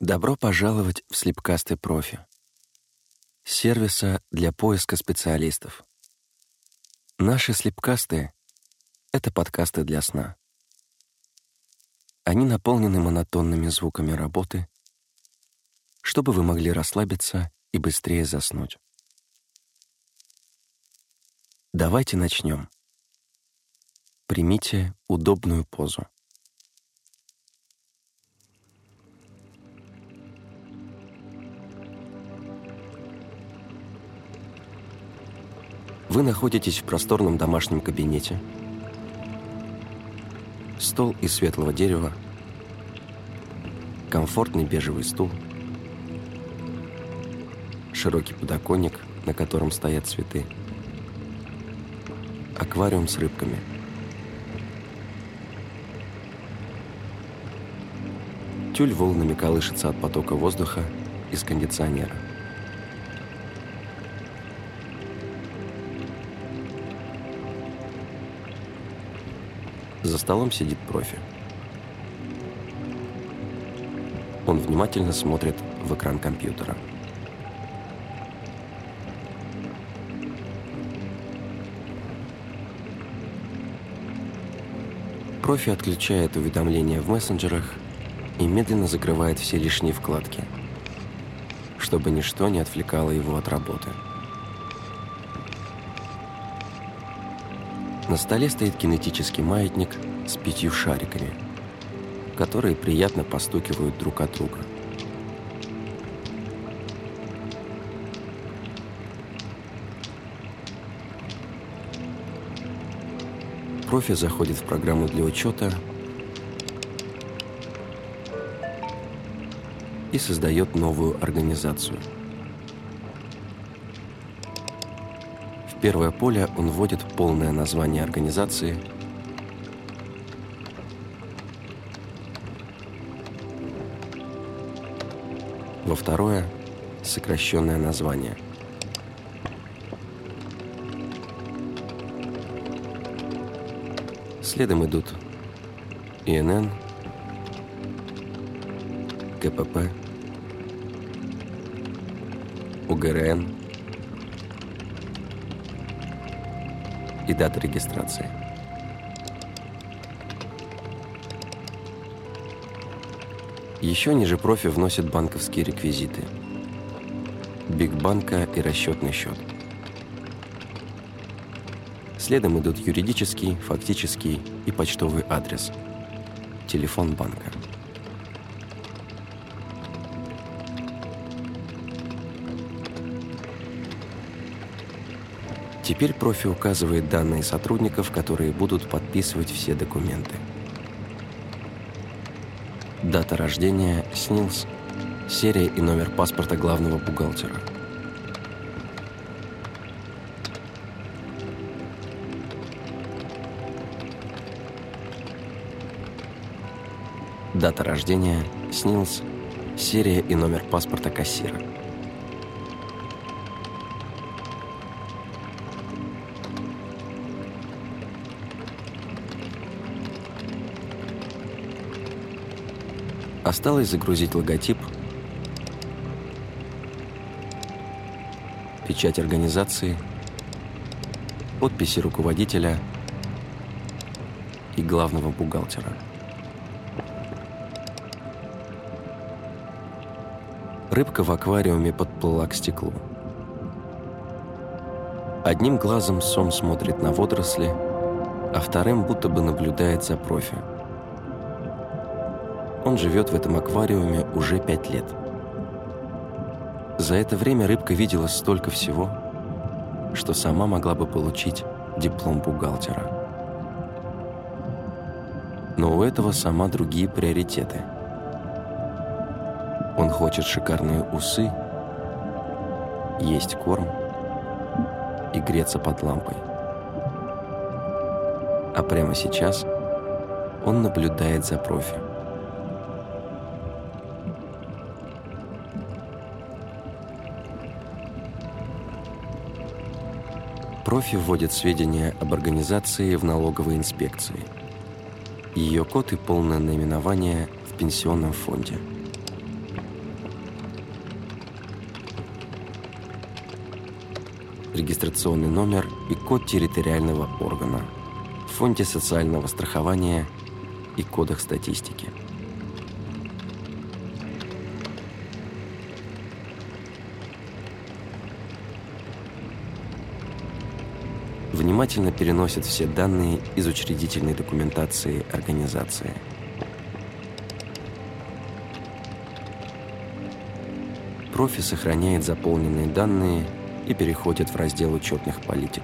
Добро пожаловать в Слепкасты Профи. Сервиса для поиска специалистов. Наши слепкасты — это подкасты для сна. Они наполнены монотонными звуками работы, чтобы вы могли расслабиться и быстрее заснуть. Давайте начнем. Примите удобную позу. Вы находитесь в просторном домашнем кабинете. Стол из светлого дерева, комфортный бежевый стул, широкий подоконник, на котором стоят цветы, аквариум с рыбками. Тюль волнами колышется от потока воздуха из кондиционера. За столом сидит профи. Он внимательно смотрит в экран компьютера. Профи отключает уведомления в мессенджерах и медленно закрывает все лишние вкладки, чтобы ничто не отвлекало его от работы. На столе стоит кинетический маятник с пятью шариками, которые приятно постукивают друг от друга. Профи заходит в программу для учета и создает новую организацию – первое поле он вводит полное название организации, во второе – сокращенное название. Следом идут ИНН, КПП, УГРН, и дата регистрации. Еще ниже профи вносит банковские реквизиты. Бигбанка и расчетный счет. Следом идут юридический, фактический и почтовый адрес. Телефон банка. Теперь профи указывает данные сотрудников, которые будут подписывать все документы. Дата рождения СНИЛС, серия и номер паспорта главного бухгалтера. Дата рождения СНИЛС, серия и номер паспорта кассира. Осталось загрузить логотип, печать организации, подписи руководителя и главного бухгалтера. Рыбка в аквариуме подплыла к стеклу. Одним глазом Сом смотрит на водоросли, а вторым будто бы наблюдает за профи. Он живет в этом аквариуме уже пять лет. За это время рыбка видела столько всего, что сама могла бы получить диплом бухгалтера. Но у этого сама другие приоритеты. Он хочет шикарные усы, есть корм и греться под лампой. А прямо сейчас он наблюдает за профи. Профи вводит сведения об организации в налоговой инспекции. ее код и полное наименование в пенсионном фонде. Регистрационный номер и код территориального органа в фонде социального страхования и кодах статистики. Внимательно переносит все данные из учредительной документации организации. Профи сохраняет заполненные данные и переходит в раздел учетных политик.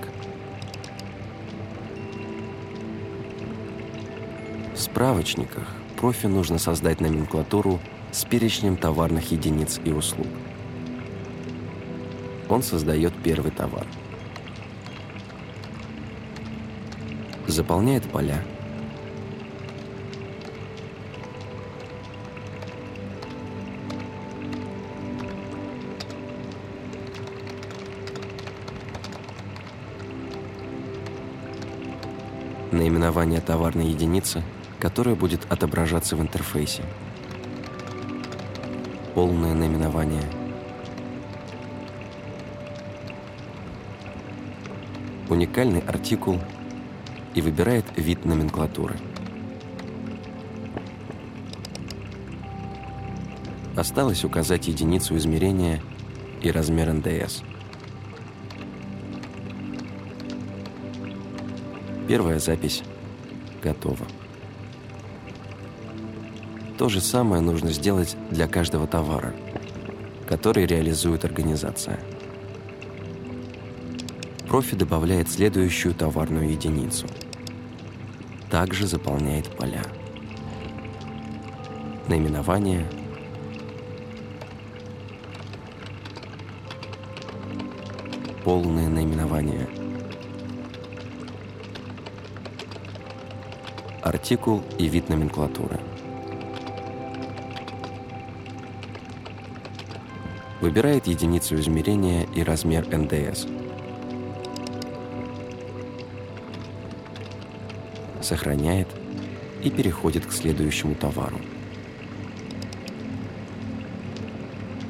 В справочниках профи нужно создать номенклатуру с перечнем товарных единиц и услуг. Он создает первый товар – заполняет поля. Наименование товарной единицы, которая будет отображаться в интерфейсе. Полное наименование. Уникальный артикул – и выбирает вид номенклатуры. Осталось указать единицу измерения и размер НДС. Первая запись готова. То же самое нужно сделать для каждого товара, который реализует организация. Профи добавляет следующую товарную единицу. Также заполняет поля. Наименование, полное наименование, артикул и вид номенклатуры. Выбирает единицу измерения и размер НДС – сохраняет и переходит к следующему товару.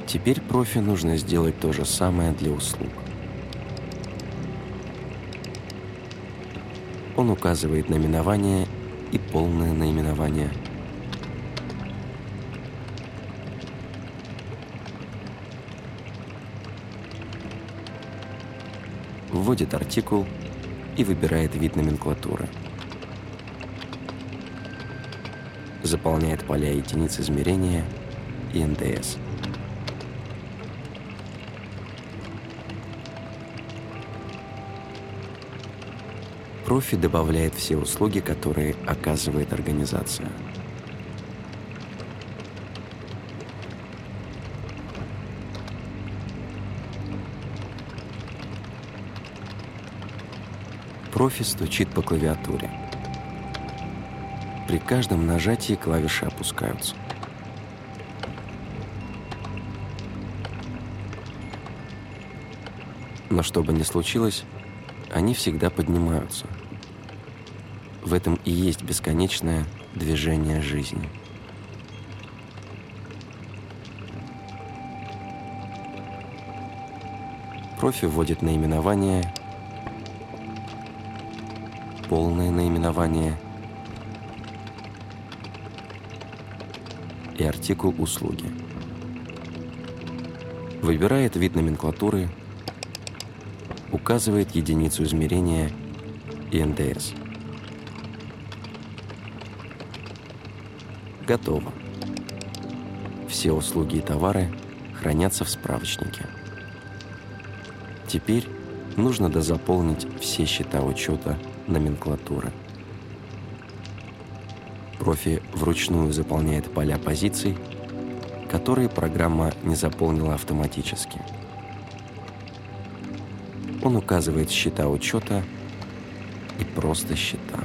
Теперь профи нужно сделать то же самое для услуг. Он указывает наименование и полное наименование. Вводит артикул и выбирает вид номенклатуры – заполняет поля единиц измерения и НДС. Профи добавляет все услуги, которые оказывает организация. Профи стучит по клавиатуре. При каждом нажатии клавиши опускаются. Но что бы ни случилось, они всегда поднимаются. В этом и есть бесконечное движение жизни. Профи вводит наименование, полное наименование – и артикул услуги. Выбирает вид номенклатуры, указывает единицу измерения и НДС. Готово. Все услуги и товары хранятся в справочнике. Теперь нужно дозаполнить все счета учета номенклатуры. Профи вручную заполняет поля позиций, которые программа не заполнила автоматически. Он указывает счета учета и просто счета.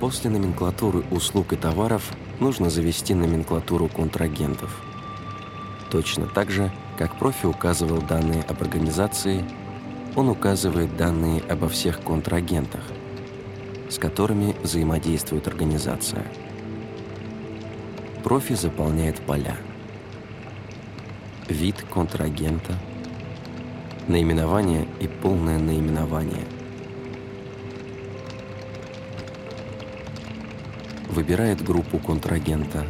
После номенклатуры услуг и товаров нужно завести номенклатуру контрагентов. Точно так же, как профи указывал данные об организации он указывает данные обо всех контрагентах, с которыми взаимодействует организация. Профи заполняет поля. Вид контрагента, наименование и полное наименование. Выбирает группу контрагента,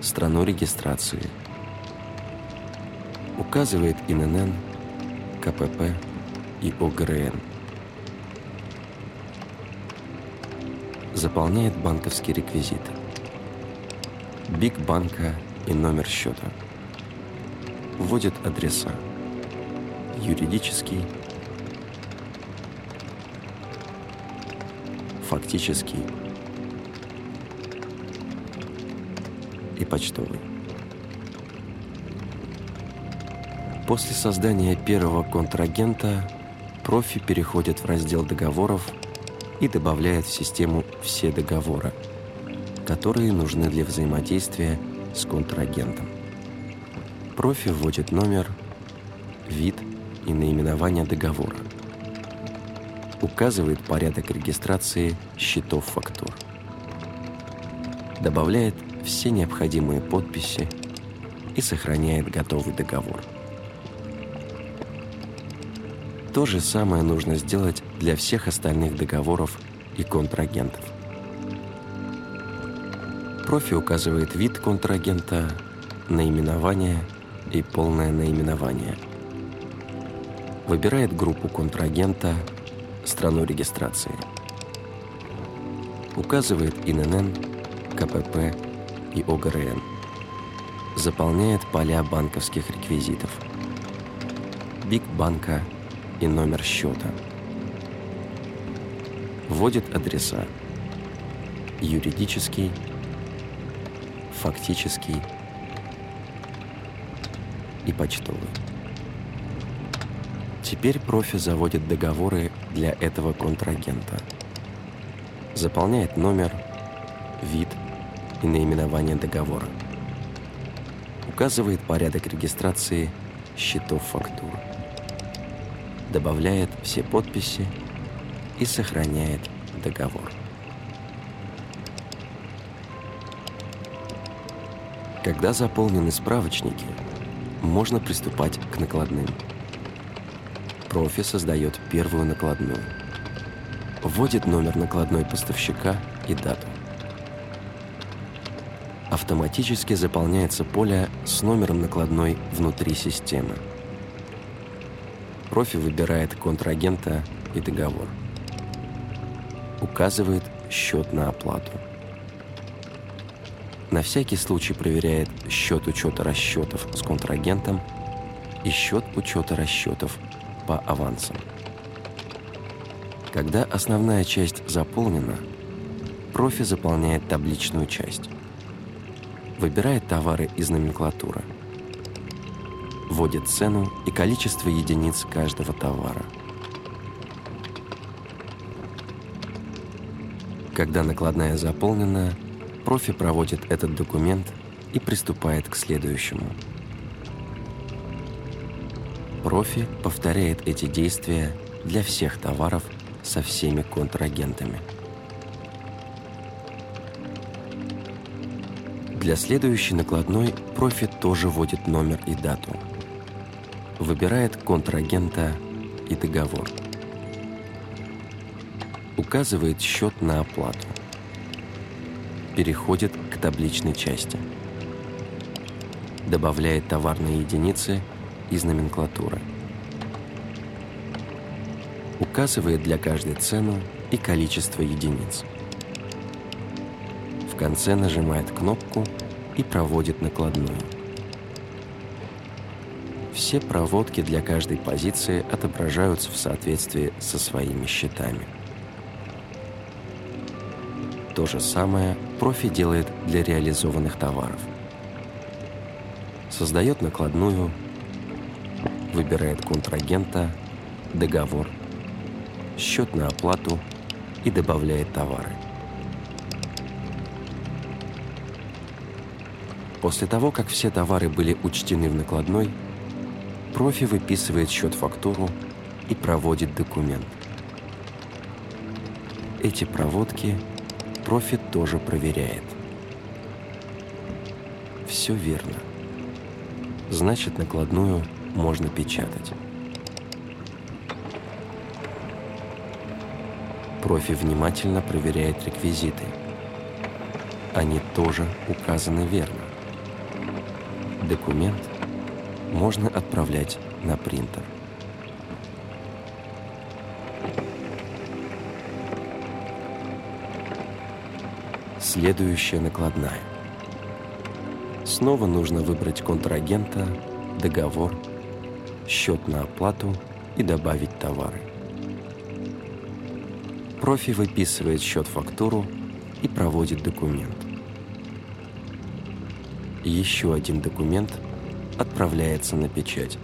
страну регистрации. Указывает ИНН, КПП и ОГРН. Заполняет банковские реквизиты. БИК банка и номер счета. Вводит адреса. Юридический, фактический и почтовый. После создания первого контрагента профи переходит в раздел договоров и добавляет в систему все договоры, которые нужны для взаимодействия с контрагентом. Профи вводит номер, вид и наименование договора. Указывает порядок регистрации счетов фактур. Добавляет все необходимые подписи и сохраняет готовый договор. То же самое нужно сделать для всех остальных договоров и контрагентов. Профи указывает вид контрагента, наименование и полное наименование. Выбирает группу контрагента, страну регистрации. Указывает ИНН, КПП и ОГРН. Заполняет поля банковских реквизитов. БИК банка – и номер счета. Вводит адреса юридический, фактический и почтовый. Теперь профи заводит договоры для этого контрагента. Заполняет номер, вид и наименование договора. Указывает порядок регистрации счетов фактур добавляет все подписи и сохраняет договор. Когда заполнены справочники, можно приступать к накладным. Профи создает первую накладную. Вводит номер накладной поставщика и дату. Автоматически заполняется поле с номером накладной внутри системы – Профи выбирает контрагента и договор. Указывает счет на оплату. На всякий случай проверяет счет учета расчетов с контрагентом и счет учета расчетов по авансам. Когда основная часть заполнена, профи заполняет табличную часть. Выбирает товары из номенклатуры – вводит цену и количество единиц каждого товара. Когда накладная заполнена, профи проводит этот документ и приступает к следующему. Профи повторяет эти действия для всех товаров со всеми контрагентами. Для следующей накладной профи тоже вводит номер и дату – выбирает контрагента и договор. Указывает счет на оплату. Переходит к табличной части. Добавляет товарные единицы из номенклатуры. Указывает для каждой цену и количество единиц. В конце нажимает кнопку и проводит накладную. Все проводки для каждой позиции отображаются в соответствии со своими счетами. То же самое профи делает для реализованных товаров. Создает накладную, выбирает контрагента, договор, счет на оплату и добавляет товары. После того, как все товары были учтены в накладной, профи выписывает счет-фактуру и проводит документ. Эти проводки профи тоже проверяет. Все верно. Значит, накладную можно печатать. Профи внимательно проверяет реквизиты. Они тоже указаны верно. Документ можно отправлять на принтер. Следующая накладная. Снова нужно выбрать контрагента, договор, счет на оплату и добавить товары. Профи выписывает счет-фактуру и проводит документ. Еще один документ отправляется на печать.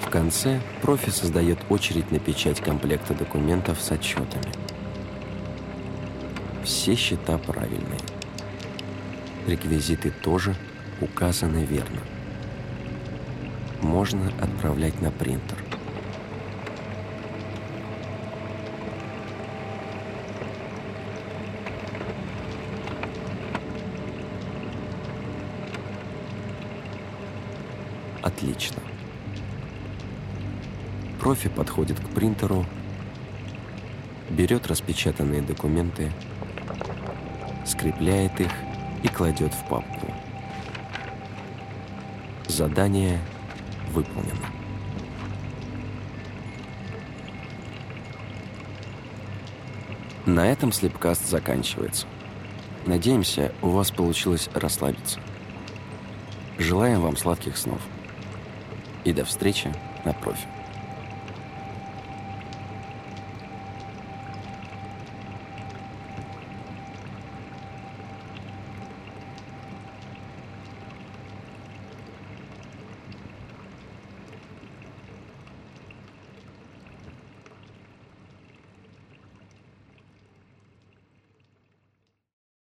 В конце профи создает очередь на печать комплекта документов с отчетами. Все счета правильные. Реквизиты тоже указаны верно. Можно отправлять на принтер. Отлично. Профи подходит к принтеру, берет распечатанные документы, скрепляет их и кладет в папку. Задание выполнено. На этом слепкаст заканчивается. Надеемся, у вас получилось расслабиться. Желаем вам сладких снов. И до встречи на профи.